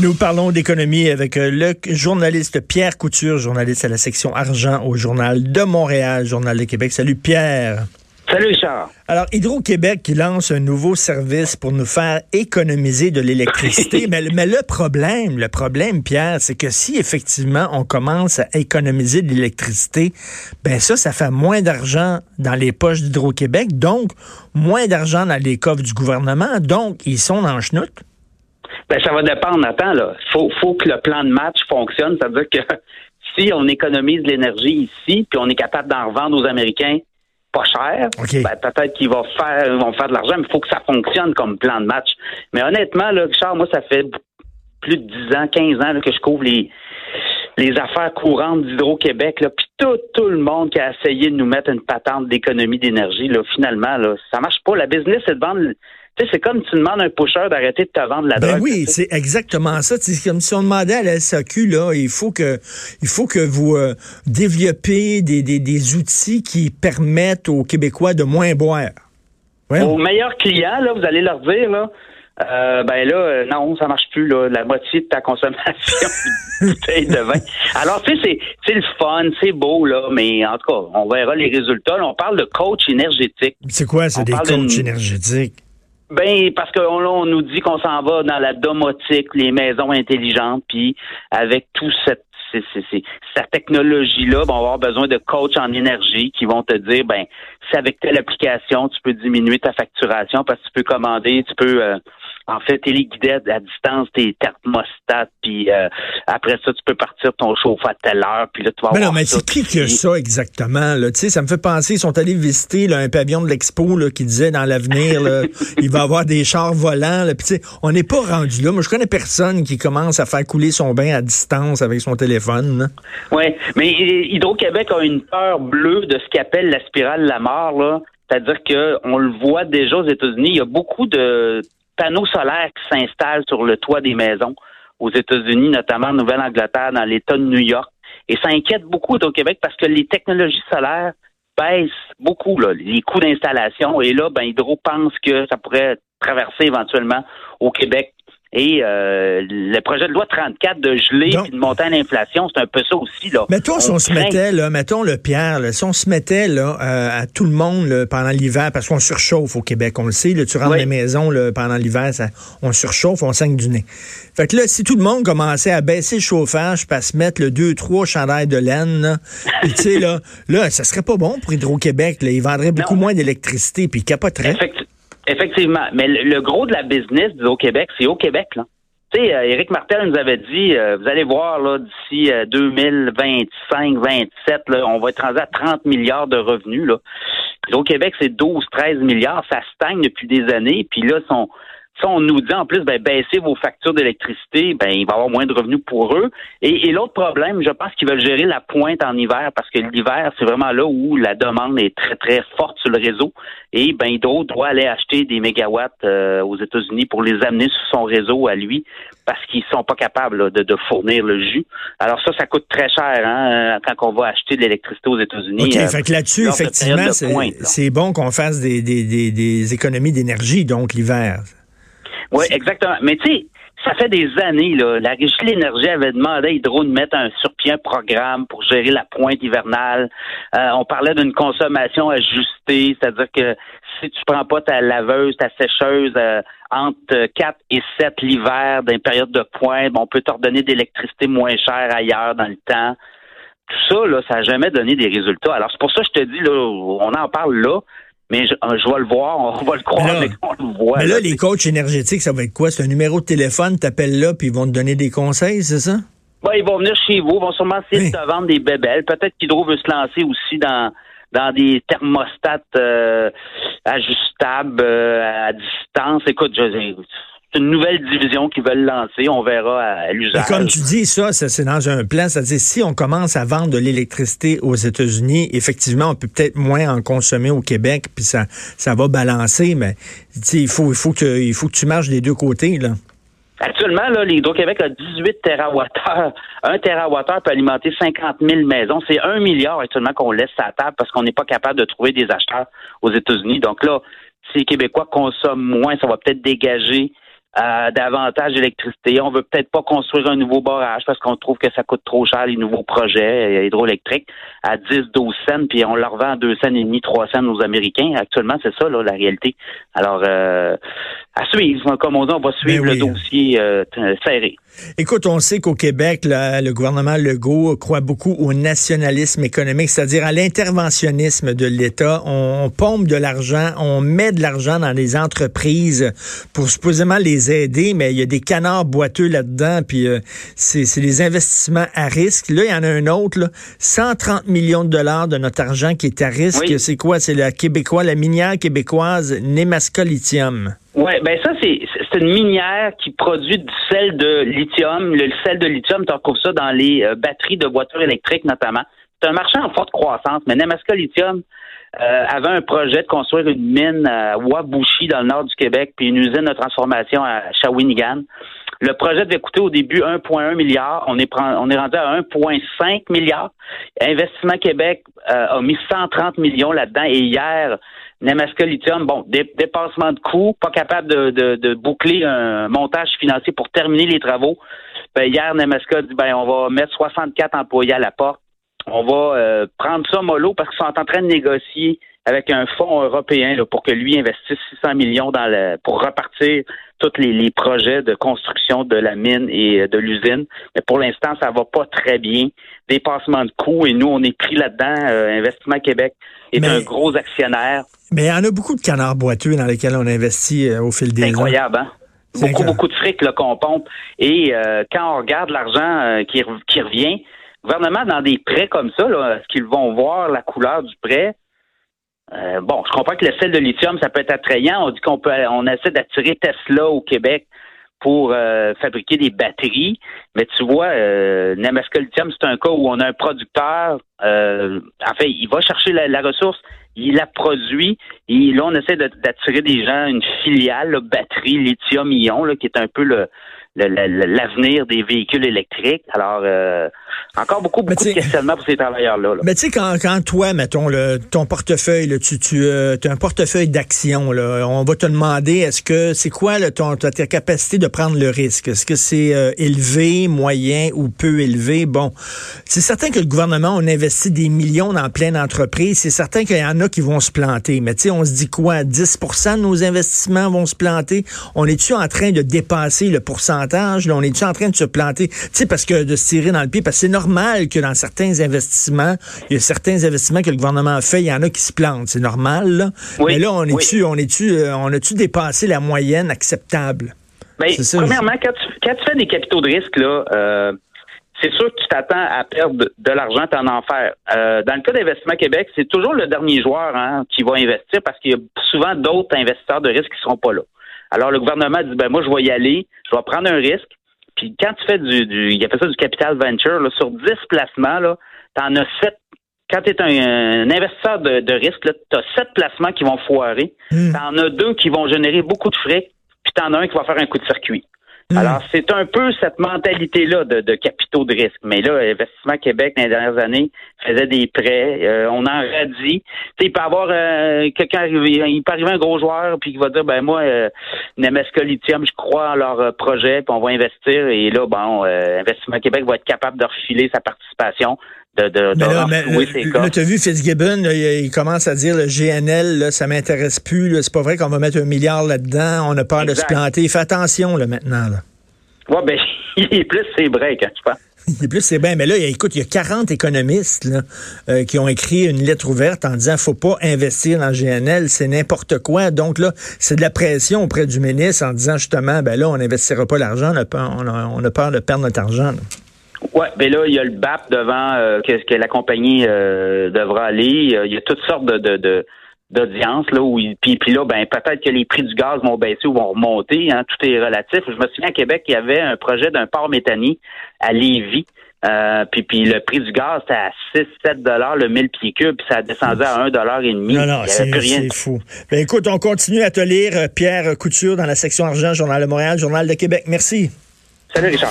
Nous parlons d'économie avec euh, le journaliste Pierre Couture, journaliste à la section argent au Journal de Montréal, Journal de Québec. Salut Pierre. Salut Charles. Alors, Hydro-Québec qui lance un nouveau service pour nous faire économiser de l'électricité. mais, mais, le problème, le problème, Pierre, c'est que si effectivement on commence à économiser de l'électricité, ben ça, ça fait moins d'argent dans les poches d'Hydro-Québec, donc moins d'argent dans les coffres du gouvernement, donc ils sont en chenoute. Ben, ça va dépendre. Attends, là. Faut, faut que le plan de match fonctionne. Ça veut dire que si on économise l'énergie ici, puis on est capable d'en revendre aux Américains pas cher, ben, peut-être qu'ils vont faire, vont faire de l'argent, mais il faut que ça fonctionne comme plan de match. Mais honnêtement, là, Richard, moi, ça fait plus de 10 ans, 15 ans que je couvre les, les affaires courantes d'Hydro-Québec, puis tout, tout le monde qui a essayé de nous mettre une patente d'économie d'énergie, là, finalement, là, ça marche pas. La business, c'est de vendre c'est comme tu demandes à un pusher d'arrêter de te vendre la ben Oui, c'est exactement ça. C'est comme si on demandait à la SAQ, là, il faut que, il faut que vous euh, développez des, des, outils qui permettent aux Québécois de moins boire. Aux meilleurs clients, là, vous allez leur dire, là, euh, ben là, euh, non, ça marche plus, là, la moitié de ta consommation de vin. Alors, tu sais, c'est le fun, c'est beau, là, mais en tout cas, on verra les résultats. on parle de coach énergétique. C'est quoi, c'est des coachs énergétiques? Ben parce qu'on on nous dit qu'on s'en va dans la domotique, les maisons intelligentes, puis avec tout cette cette technologie-là, ben, on va avoir besoin de coachs en énergie qui vont te dire, ben, c'est avec telle application, tu peux diminuer ta facturation parce que tu peux commander, tu peux euh, en fait, téléguidé à distance, tes thermostats, puis euh, après ça, tu peux partir ton chauffe à telle heure, puis là, tu vas Mais non, mais c'est qui a ça exactement? Là? Tu sais, ça me fait penser, ils sont allés visiter là, un pavillon de l'expo là, qui disait dans l'avenir, il va y avoir des chars volants. Là, puis tu sais, on n'est pas rendu là. Moi, je connais personne qui commence à faire couler son bain à distance avec son téléphone. Oui, mais Hydro-Québec a une peur bleue de ce qu'appelle la spirale de la mort, là. C'est-à-dire qu'on le voit déjà aux États-Unis, il y a beaucoup de panneaux solaires qui s'installent sur le toit des maisons aux États-Unis, notamment en Nouvelle-Angleterre, dans l'État de New York. Et ça inquiète beaucoup au Québec parce que les technologies solaires baissent beaucoup les coûts d'installation. Et là, ben, Hydro pense que ça pourrait traverser éventuellement au Québec et euh, le projet de loi 34 de geler et de monter l'inflation, c'est un peu ça aussi. Là. Mettons, si on se mettait, là, mettons le Pierre, là, si on se mettait là, euh, à tout le monde pendant l'hiver, parce qu'on surchauffe au Québec, on le sait, là, tu rentres dans les maisons là, pendant l'hiver, on surchauffe, on saigne du nez. Fait que là, si tout le monde commençait à baisser le chauffage, pas se mettre le 2-3 chandails de laine, tu sais, là, là, ça serait pas bon pour Hydro-Québec. Ils vendraient beaucoup moins d'électricité, puis ils capoteraient. Effectivement. Mais le, gros de la business au Québec, c'est au Québec, là. Tu sais, euh, Éric Martel nous avait dit, euh, vous allez voir, là, d'ici 2025, euh, 27, là, on va être rendu à 30 milliards de revenus, là. au Québec, c'est 12, 13 milliards. Ça stagne depuis des années. Puis là, son, on nous dit en plus, ben, baissez vos factures d'électricité, ben, il va y avoir moins de revenus pour eux. Et, l'autre problème, je pense qu'ils veulent gérer la pointe en hiver parce que l'hiver, c'est vraiment là où la demande est très, très forte sur le réseau. Et ben, Hydro doit aller acheter des mégawatts euh, aux États-Unis pour les amener sur son réseau à lui parce qu'ils sont pas capables de, fournir le jus. Alors ça, ça coûte très cher hein, quand on va acheter de l'électricité aux États-Unis. OK, euh, fait que là-dessus, effectivement, c'est bon qu'on fasse des, des, des économies d'énergie, donc l'hiver. Oui, exactement. Mais tu sais, ça fait des années, là, la Régie de l'énergie avait demandé à Hydro de mettre un sur pied un programme pour gérer la pointe hivernale. Euh, on parlait d'une consommation ajustée, c'est-à-dire que si tu prends pas ta laveuse, ta sécheuse euh, entre 4 et 7 l'hiver dans une période de pointe, on peut t'ordonner d'électricité moins chère ailleurs dans le temps. Tout ça, là, ça n'a jamais donné des résultats. Alors, c'est pour ça que je te dis, là, on en parle là, mais je, vais le voir, on va le croire, mais, on le voit. Mais là, les coachs énergétiques, ça va être quoi? C'est un numéro de téléphone, t'appelles là, puis ils vont te donner des conseils, c'est ça? Ben, ils vont venir chez vous, ils vont sûrement essayer de te vendre des bébelles. Peut-être qu'Hydro veut se lancer aussi dans dans des thermostats euh, ajustables euh, à distance. Écoute, je, c'est une nouvelle division qu'ils veulent lancer. On verra à, l'usage. Comme tu dis, ça, c'est dans un plan. C'est-à-dire, si on commence à vendre de l'électricité aux États-Unis, effectivement, on peut peut-être moins en consommer au Québec, puis ça, ça va balancer. Mais il faut, il faut que, il faut que tu marches des deux côtés là. Actuellement, là, l'Hydro-Québec a 18 TWh. Un TWh peut alimenter 50 000 maisons. C'est un milliard actuellement qu'on laisse à table parce qu'on n'est pas capable de trouver des acheteurs aux États-Unis. Donc là, si les Québécois consomment moins, ça va peut-être dégager euh, davantage d'électricité. On veut peut-être pas construire un nouveau barrage parce qu'on trouve que ça coûte trop cher les nouveaux projets euh, hydroélectriques à 10, 12 cents, puis on leur vend à 2 cents et demi, 3 cents aux Américains. Actuellement, c'est ça là, la réalité. Alors, euh, à suivre, comme on dit, on va suivre ben le dossier euh, serré. Écoute, on sait qu'au Québec, le gouvernement Legault croit beaucoup au nationalisme économique, c'est-à-dire à, l'interventionnisme de l'État. On, pompe de l'argent, on met de l'argent dans les entreprises pour supposément les aider, mais il y a des canards boiteux là-dedans, puis euh, c'est des investissements à risque. Là, il y en a un autre, là, 130 millions de dollars de notre argent qui est à risque. C'est quoi? C'est la québécoise, la minière québécoise Nemaska Lithium. Oui, ben ça, c'est une minière qui produit du sel de lithium. Le sel de lithium, tu retrouves ça dans les euh, batteries de voitures électriques notamment. C'est un marché en forte croissance, mais Nemaska Lithium euh, avait un projet de construire une mine à Wabushi dans le nord du Québec, puis une usine de transformation à Shawinigan. Le projet devait coûter au début 1,1 milliard. On est, on est rendu à 1,5 milliard. Investissement Québec euh, a mis 130 millions là-dedans. Et hier, Nemaska Lithium, bon, dépassement de coûts, pas capable de, de, boucler un montage financier pour terminer les travaux. Ben, hier, Nemaska dit ben on va mettre 64 employés à la porte. On va euh, prendre ça mollo parce qu'ils sont en train de négocier avec un fonds européen là, pour que lui investisse 600 millions dans le, pour repartir tous les, projets de construction de la mine et de l'usine. Mais pour l'instant, ça va pas très bien. Dépassement de coûts et nous, on est pris là-dedans. Euh, Investissement Québec est un gros actionnaire. Mais il y en a beaucoup de canards boiteux dans lesquels on investit euh, au fil des ans. C'est incroyable, hein? Beaucoup, beaucoup de fric qu'on pompe. Et euh, quand on regarde l'argent qui, qui revient, le gouvernement, dans des prêts comme ça, est-ce qu'ils vont voir la couleur du prêt? Euh, bon, je comprends que le sel de lithium, ça peut être attrayant. On dit qu'on peut, on essaie d'attirer Tesla au Québec pour euh, fabriquer des batteries. Mais tu vois, euh, Namaska Lithium, c'est un cas où on a un producteur. Euh, en fait, il va chercher la, ressource, il la produit. Et là, on essaie d'attirer des gens, une filiale, batterie lithium-ion, qui est un peu le, l'avenir des véhicules électriques. Alors, euh, encore beaucoup, beaucoup de questionnements pour ces travailleurs-là. Mais tu sais, quand, quand toi, mettons, le, ton portefeuille, là, tu, tu euh, as un portefeuille d'actions, on va te demander, est-ce que c'est quoi là, ton, ta, capacité de prendre le risque? Est-ce que c'est euh, élevé, moyen ou peu élevé? Bon, c'est certain que le gouvernement, on investit des millions dans plein d'entreprises. C'est certain qu'il y en a qui vont se planter. Mais tu sais, on se dit quoi? 10% de nos investissements vont se planter? On est-tu en train de dépasser le pourcentage? On est-tu en train de se planter? Tu sais, parce que de se tirer dans le pied, parce que c'est normal que dans certains investissements, il y a certains investissements que le gouvernement fait, il y en a qui se plantent. C'est normal, là. Mais là, on est-tu, on est-tu, euh, on a-tu dépassé la moyenne acceptable? Ben, premièrement, quand tu, fais des capitaux de risque, là, euh, c'est sûr que tu t'attends à perdre de, l'argent en enfer. Euh, dans le cas d'Investissement Québec, c'est toujours le dernier joueur hein, qui va investir parce qu'il y a souvent d'autres investisseurs de risque qui ne seront pas là. Alors, le gouvernement dit, ben moi, je vais y aller, je vais prendre un risque. Puis quand tu fais du, du il a fait ça du capital venture, là, sur 10 placements, là, en as 7 quand tu es un, investisseur de, risque, tu as sept placements qui vont foirer. Hmm. Tu en as deux qui vont générer beaucoup de frais, puis tu en as un qui va faire un coup de circuit. Alors, c'est un peu cette mentalité-là de, capitaux de risque. Mais là, Investissement Québec, dans les dernières années, faisait des prêts. Euh, on en radie. Tu il peut avoir euh, quelqu'un arriver, il peut arriver un gros joueur puis qui va dire, ben moi, euh, Nemesca Lithium, je crois en leur euh, projet, puis on va investir. Et là, bon, Investissement Québec va être capable de refiler sa participation. De, de, mais là, mais, tu as vu Fitzgibbon, il, commence à dire le GNL, là, ça m'intéresse plus. C'est pas vrai qu'on va mettre un milliard là-dedans. On a peur de se planter. Fais attention là, maintenant. Là. Ouais, ben, il est plus ses breaks, hein, je pense. Il est plus c'est bien. Mais là, écoute, il y a 40 économistes là, euh, qui ont écrit une lettre ouverte en disant faut pas investir dans GNL, c'est n'importe quoi. Donc là, c'est de la pression auprès du ministre en disant justement, ben là, on n'investira pas l'argent, on, a peur de perdre notre argent. Oui, ben là, il y a le BAP devant euh, que, que, la compagnie euh, devra aller. Il y a toutes sortes de, de, d'audience là où puis, puis là ben peut-être que les prix du gaz vont baisser ou vont remonter hein, tout est relatif. Je me souviens à Québec il y avait un projet d'un port méthanier à Lévis. Euh, puis, puis le prix du gaz c'était à 6 7 dollars le 1000 pieds cubes puis ça a descendu à 1 dollar et demi. Non non c'est fou. Ben écoute on continue à te lire Pierre Couture dans la section argent Journal de Montréal Journal de Québec. Merci. Salut Richard